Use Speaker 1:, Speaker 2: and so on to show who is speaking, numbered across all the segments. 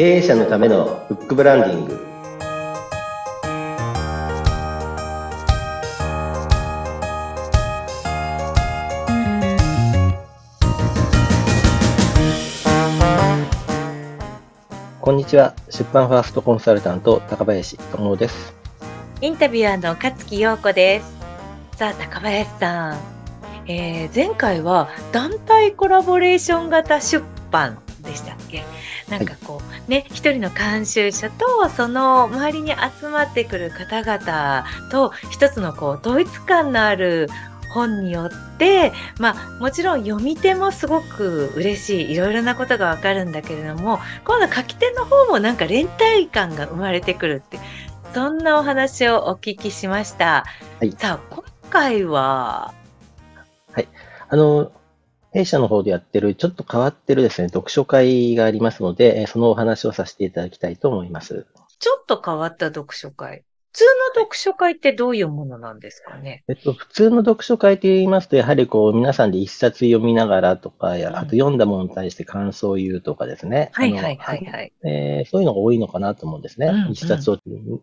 Speaker 1: 経営者のためのフックブランディング。こんにちは。出版ファーストコンサルタント高林智です。
Speaker 2: インタビュアーの勝木陽子です。さあ高林さん、えー、前回は団体コラボレーション型出版でしたっけ？なんかこう、はい、ね一人の監修者とその周りに集まってくる方々と一つのこう統一感のある本によって、まあ、もちろん読み手もすごく嬉しいいろいろなことがわかるんだけれども今度書き手の方もなんか連帯感が生まれてくるってそんなお話をお聞きしました。はい、さあ今回は？
Speaker 1: はい。あの弊社の方でやってるちょっと変わってるですね、読書会がありますので、そのお話をさせていただきたいと思います。
Speaker 2: ちょっと変わった読書会。普通の読書会ってどういうものなんですかね？
Speaker 1: えっと、普通の読書会と言いますと、やはりこう、皆さんで一冊読みながらとか、あと読んだものに対して感想を言うとかですね。
Speaker 2: はいはいはいはい。
Speaker 1: えー、そういうのが多いのかなと思うんですね。うんうん、一冊を、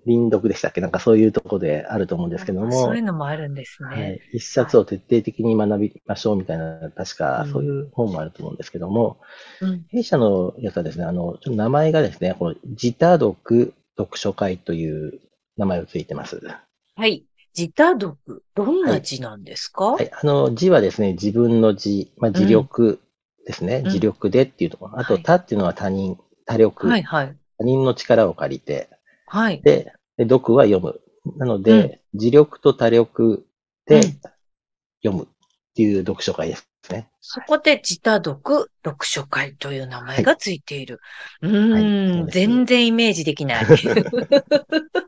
Speaker 1: 輪読でしたっけ？なんかそういうところであると思うんですけども。
Speaker 2: そういうのもあるんですね。は
Speaker 1: い。一冊を徹底的に学びましょうみたいな、確かそういう本もあると思うんですけども、うん、弊社のやつはですね、あの、ちょっと名前がですね、この自他読読書会という名前をついてます。
Speaker 2: はい。自他読。どんな字なんですか、
Speaker 1: はい、あの、字はですね、自分の字、まあ、自力ですね。うん、自力でっていうところ。あと、他っていうのは他人、他力。はいはい。他人の力を借りて。はい。で、で読は読む。なので、うん、自力と他力で読むっていう読書会ですね。
Speaker 2: そこで自他読読書会という名前がついている。はい、うん、はい、全然イメージできない。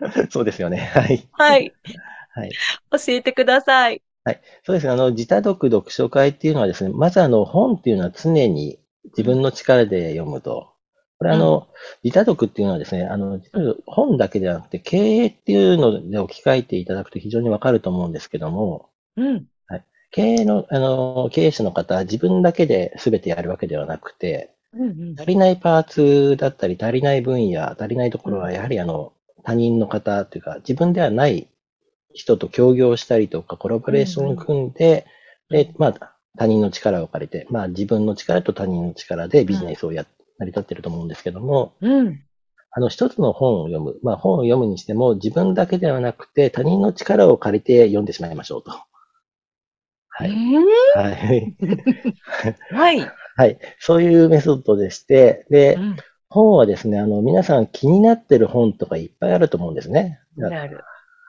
Speaker 1: そうですよね。はい。
Speaker 2: はい。はい。教えてください。
Speaker 1: はい。そうですね。あの、自他読読書会っていうのはですね、まずあの、本っていうのは常に自分の力で読むと。これあの、うん、自他読っていうのはですね、あの、本だけではなくて、経営っていうので置き換えていただくと非常にわかると思うんですけども、うん。はい。経営の、あの、経営者の方は自分だけで全てやるわけではなくて、うんうん、足りないパーツだったり、足りない分野、足りないところは、やはりあの、他人の方というか、自分ではない人と協業したりとか、コラボレーションを組んで、うん、で、まあ、他人の力を借りて、まあ、自分の力と他人の力でビジネスをや、成り立ってると思うんですけども、うん。あの、一つの本を読む。まあ、本を読むにしても、自分だけではなくて、他人の力を借りて読んでしまいましょうと。
Speaker 2: はい。はい。はい。
Speaker 1: はい。そういうメソッドでして、で、うん、本はですね、あの、皆さん気になってる本とかいっぱいあると思うんですね。
Speaker 2: なる。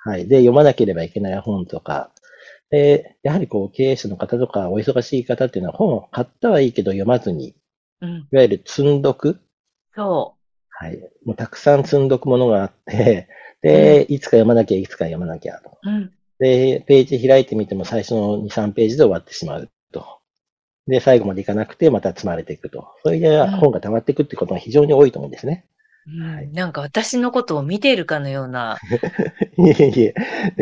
Speaker 1: はい。で、読まなければいけない本とか、で、やはりこう、経営者の方とか、お忙しい方っていうのは本を買ったはいいけど読まずに、うん、いわゆる積んどく。
Speaker 2: そ
Speaker 1: う。はい。もうたくさん積んどくものがあって、で、うん、いつか読まなきゃ、いつか読まなきゃと。うん、で、ページ開いてみても最初の2、3ページで終わってしまうと。で、最後までいかなくて、また積まれていくと。それで本が溜まっていくってことが非常に多いと思うんですね。
Speaker 2: うん、はい、なんか私のことを見ているかのような。
Speaker 1: いえいえ。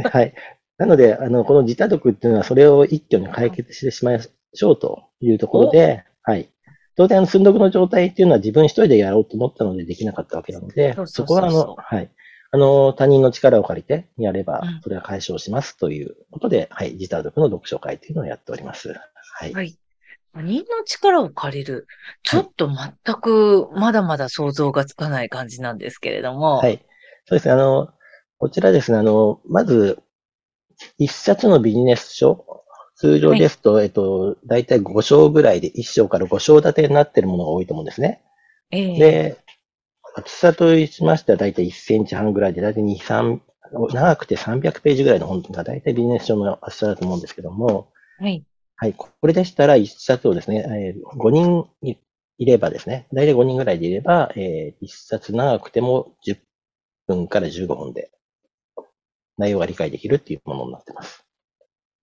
Speaker 1: はい。なので、あの、この自他読っていうのは、それを一挙に解決してしまいましょうというところで、はい。当然、あの、寸読の状態っていうのは自分一人でやろうと思ったのでできなかったわけなので、そこは、あの、はい。あの、他人の力を借りてやれば、それは解消しますということで、うん、はい。自他読の読書会というのをやっております。はい。はい
Speaker 2: 他人の力を借りる。ちょっと全くまだまだ想像がつかない感じなんですけれども。
Speaker 1: はい。そうですね。あの、こちらですね、あの、まず、一冊のビジネス書。通常ですと、はい、えっと、だいたい5章ぐらいで、1章から5章立てになっているものが多いと思うんですね。えー、で、厚さとしましてはだいたい1センチ半ぐらいで、だいたい2、3、長くて300ページぐらいの本がだいたいビジネス書の厚さだと思うんですけども、はい。はい。これでしたら、一冊をですね、えー、5人いればですね、大体5人ぐらいでいれば、えー、一冊長くても10分から15分で内容が理解できるっていうものになってます。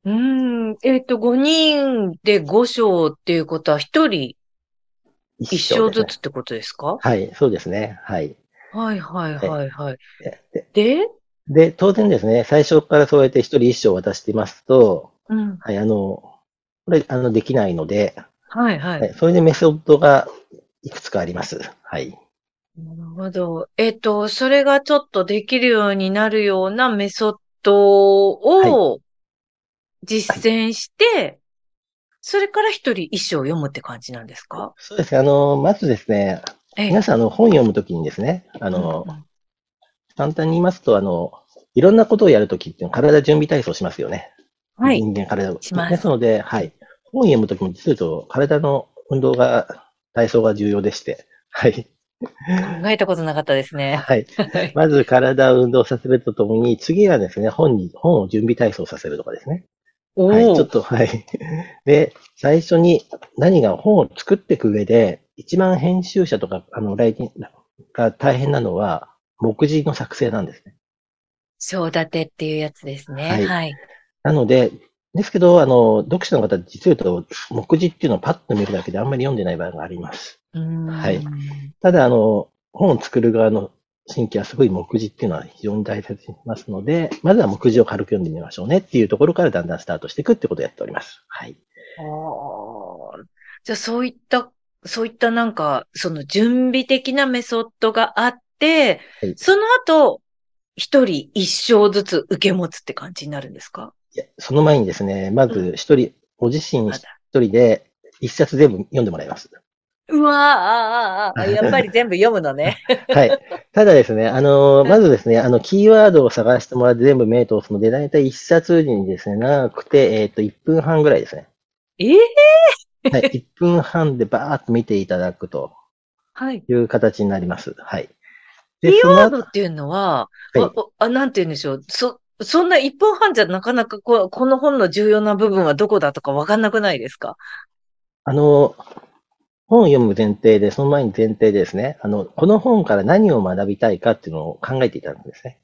Speaker 2: うん。えっ、ー、と、5人で5章っていうことは、1人1章ずつってことですか、
Speaker 1: ね、はい、そうですね。はい。
Speaker 2: はいはいはいはい。で
Speaker 1: で、当然ですね、最初からそうやって1人1章渡していますと、うん、はい、あの、これ、あの、できないので、
Speaker 2: はいはい。
Speaker 1: それでメソッドがいくつかあります。はい。
Speaker 2: なるほど。えっと、それがちょっとできるようになるようなメソッドを実践して、それから一人一章を読むって感じなんですか？
Speaker 1: そうですね。あの、まずですね、
Speaker 2: ええ
Speaker 1: 皆さん、あの、本読むときにですね、あの
Speaker 2: うん、うん
Speaker 1: 簡単に言いますと、あの、いろんなことをやるときって体準備体操しますよね。
Speaker 2: はい。
Speaker 1: 人間体を。
Speaker 2: します
Speaker 1: ですので、はい。本読むときも実はと、体の運動が、体操が重要でして、はい。
Speaker 2: 考えたことなかったですね。
Speaker 1: はい。
Speaker 2: はい
Speaker 1: まず体を運動させるとともに、次はですね、本に、本を準備体操させるとかですね。
Speaker 2: お
Speaker 1: はい。ちょっ
Speaker 2: ー
Speaker 1: と、はい。で、最初に何が本を作っていく上で、一番編集者とか、あの、来人が大変なのは、目次の作成なんですね。
Speaker 2: 章立てっていうやつですね。
Speaker 1: はい
Speaker 2: はい。
Speaker 1: なので、ですけど、あの、読者の方、実を言うと、目次っていうのをパッと見るだけであんまり読んでない場合があります。はいただ、あの、本を作る側の神経はすごい目次っていうのは非常に大切にしますので、まずは目次を軽く読んでみましょうねっていうところからだんだんスタートしていくってことをやっております。はい。
Speaker 2: じゃあそういった、そういったなんか、その準備的なメソッドがあって、
Speaker 1: はい
Speaker 2: その後、一人一章ずつ受け持つって感じになるんですか？
Speaker 1: いやその前にですね、まず一人、ご自身一人で一冊全部読んでもらいます。
Speaker 2: うわーあーあー、あーやっぱり全部読むのね。
Speaker 1: はい。ただですね、あの、まずですね、あの、キーワードを探してもらって全部目通すので、だいたい一冊にですね、長くて、えっ、と、1分半ぐらいですね。
Speaker 2: ええ
Speaker 1: はい。1分半でバーっと見ていただくと
Speaker 2: はい。
Speaker 1: いう形になります。はい。
Speaker 2: キーワードっていうのは、
Speaker 1: はい
Speaker 2: ああなんて言うんでしょう。そ、そんな1分半じゃなかなかこうこの本の重要な部分はどこだとかわかんなくないですか？
Speaker 1: あの、本を読む前提で、その前に前提でですね、あの、この本から何を学びたいかっていうのを考えていたんですね。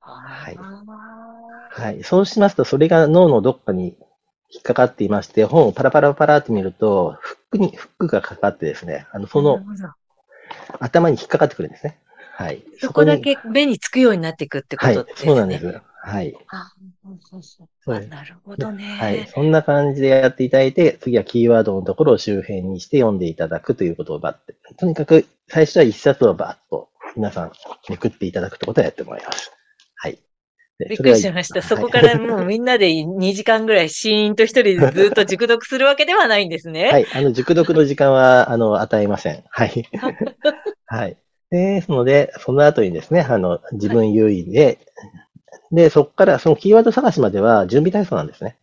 Speaker 1: はい
Speaker 2: あ
Speaker 1: はい。そうしますと、それが脳のどっかに引っかかっていまして、本をパラパラパラって見ると、フックに、フックがかかってですね、あの、
Speaker 2: ー
Speaker 1: その頭に引っかかってくるんですね。はい。
Speaker 2: そこだ
Speaker 1: に
Speaker 2: け目につくようになっていくってこ
Speaker 1: はい
Speaker 2: とですね。
Speaker 1: そうなんです。はい。
Speaker 2: あそうそうそうなるほどね。
Speaker 1: はい。そんな感じでやっていただいて、次はキーワードのところを周辺にして読んでいただくということをバッて。とにかく、最初は一冊をバッと皆さんめくっていただくってことをやってもらいます。はい。で
Speaker 2: びっくりしました。
Speaker 1: はい
Speaker 2: そこからもうみんなで2時間ぐらいシーンと一人でずっと熟読するわけではないんですね。
Speaker 1: はい。あの、熟読の時間は、あの、与えません。はい。はい。ですので、その後にですね、あの、自分優位で、で、そこから、そのキーワード探しまでは準備体操なんですね。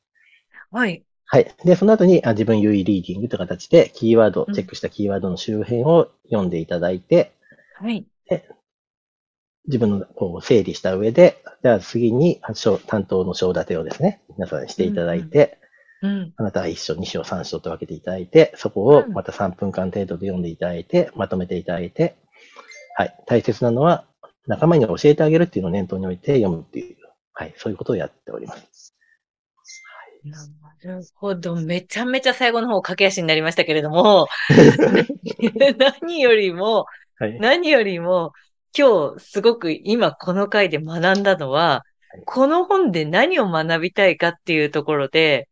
Speaker 2: はい。
Speaker 1: はい。で、その後に、あ自分優位リーディングという形で、キーワード、チェックしたキーワードの周辺を読んでいただいて、
Speaker 2: はい。
Speaker 1: 自分のこう整理した上で、じゃあ次に、担当の章立てをですね、皆さんにしていただいて、
Speaker 2: うん。
Speaker 1: あなたは1章、2章、3章と分けていただいて、そこを
Speaker 2: うん
Speaker 1: また3分間程度で読んでいただいて、まとめていただいて、はい。大切なのは、仲間に教えてあげるっていうのを念頭に置いて読むっていう、はい。そういうことをやっております。
Speaker 2: なるほど。めちゃめちゃ最後の方駆け足になりましたけれども、何よりも、
Speaker 1: はい。
Speaker 2: 何よりも、今日すごく今この回で学んだのは
Speaker 1: はい、
Speaker 2: この本で何を学びたいかっていうところで、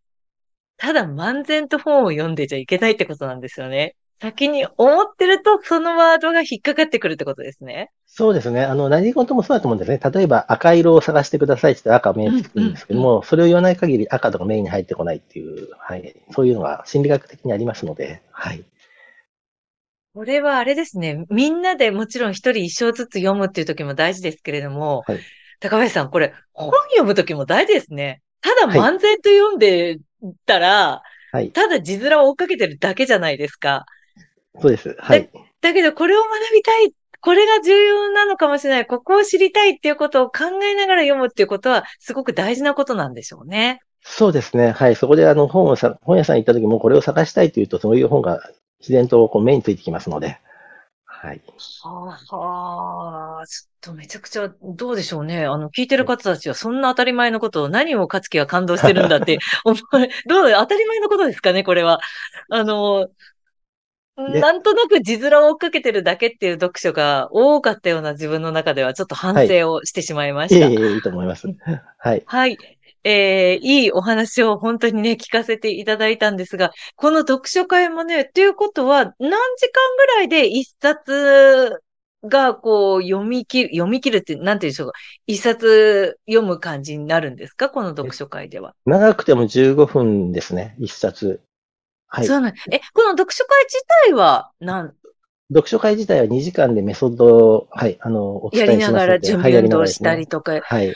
Speaker 2: ただ漫然と本を読んでちゃいけないってことなんですよね。先に思ってるとそのワードが引っかかってくるってことですね。
Speaker 1: そうですね。あの、何事もそうだと思うんですね。例えば赤色を探してくださいって赤目につくんですけども、それを言わない限り赤とか目に入ってこないっていう、はい。そういうのが心理学的にありますので、はい。
Speaker 2: これはあれですね。みんなでもちろん一人一章ずつ読むっていう時も大事ですけれども、
Speaker 1: はい
Speaker 2: 高林さん、これ本読む時も大事ですね。ただ
Speaker 1: はい
Speaker 2: 漫然と読んでたら、
Speaker 1: はい。
Speaker 2: ただ字面を追っかけてるだけじゃないですか。
Speaker 1: そうです。はい。
Speaker 2: だけど、これを学びたい。これが重要なのかもしれない。ここを知りたいっていうことを考えながら読むっていうことは、すごく大事なことなんでしょうね。
Speaker 1: そうですね。はい。そこであの本をさ、本屋さんに行った時もこれを探したいというと、そういう本が自然とこう目についてきますので、はい。
Speaker 2: はあ、はあ、ちょっとめちゃくちゃ、どうでしょうね。あの、聞いてる方たちはそんな当たり前のことを何を勝樹は感動してるんだって思う。どう、当たり前のことですかね、これは。あの、
Speaker 1: で
Speaker 2: なんとなく字面を追っかけてるだけっていう読書が多かったような自分の中ではちょっと反省をしてしまいました。
Speaker 1: いえいえ、いいと思います。はい。
Speaker 2: はい。えー、いいお話を本当にね、聞かせていただいたんですが、この読書会もね、ということは、何時間ぐらいで一冊が、こう、読み切る、読み切るって、なんて言うんでしょうか。一冊読む感じになるんですかこの読書会では。
Speaker 1: 長くても15分ですね、一冊。はい。
Speaker 2: そうなんえ、この読書会自体は、なん、
Speaker 1: 読書会自体は2時間でメソッドを、はい、あの、お伝
Speaker 2: やり
Speaker 1: えしますので。
Speaker 2: ながら準
Speaker 1: はい
Speaker 2: 備運動したりとか。
Speaker 1: はい。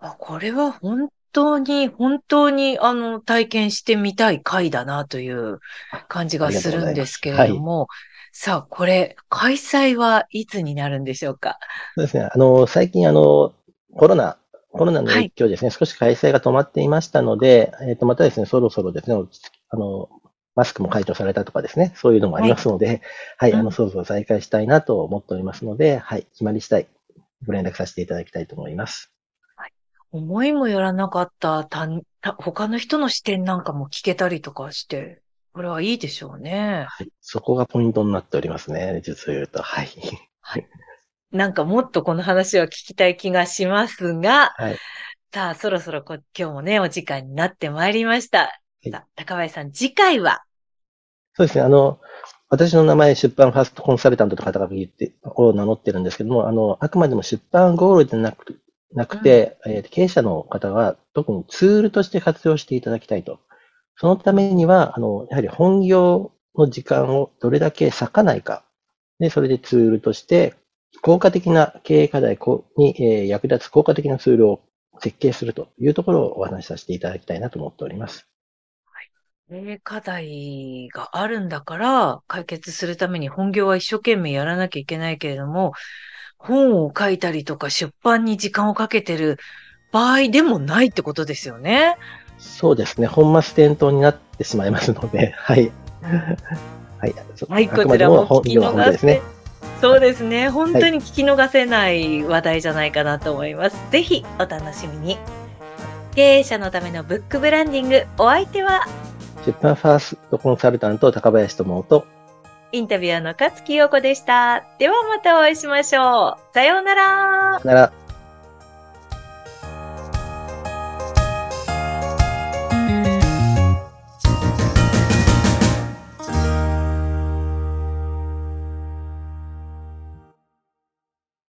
Speaker 2: あこれは本当に、本当に、あの、体験してみたい回だなという感じがするんですけれども、さあ、これ、開催はいつになるんでしょうか？
Speaker 1: そうですね。あの、最近、あの、コロナ、コロナの影響ですね、少し開催が止まっていましたので、えっ、と、またですね、そろそろですね、あの、マスクも解除されたとかですね、そういうのもありますので、はい、
Speaker 2: うん
Speaker 1: あの、そろそろ再開したいなと思っておりますので、はい、決まり次第、ご連絡させていただきたいと思います。
Speaker 2: 思いもよらなかったたた他の人の視点なんかも聞けたりとかして、これはいいでしょうね。
Speaker 1: はい、そこがポイントになっておりますね、実を言うと。はい。
Speaker 2: なんかもっとこの話は聞きたい気がしますが、
Speaker 1: はい。
Speaker 2: さあ、そろそろこ今日もね、お時間になってまいりました。
Speaker 1: い
Speaker 2: さあ、高林さん、次回は？
Speaker 1: そうですね、あの、私の名前、出版ファーストコンサルタントと肩書き言って、を名乗ってるんですけども、あの、あくまでも出版ゴールでなく、なくて、えー経営者の方は特にツールとして活用していただきたいと。そのためには、あの、やはり本業の時間をどれだけ割かないか。で、それでツールとして、効果的な経営課題に、えー役立つ効果的なツールを設計するというところをお話しさせていただきたいなと思っております。
Speaker 2: 経営課題があるんだから、解決するために本業は一生懸命やらなきゃいけないけれども、本を書いたりとか出版に時間をかけてる場合でもないってことですよね。
Speaker 1: そうですね。本末転倒になってしまいますので、はい。はい。
Speaker 2: はい、こちらも
Speaker 1: 本業は
Speaker 2: 聞き逃せ、
Speaker 1: 本業ですね。
Speaker 2: そうですね。本当に聞き逃せない話題じゃないかなと思います。ぜひお楽しみに。経営者のためのブックブランディング、お相手は
Speaker 1: 出版ファーストコンサルタント高林智と、
Speaker 2: インタビュアーの勝木陽子でした。ではまたお会いしましょう。さようなら。
Speaker 1: さよなら。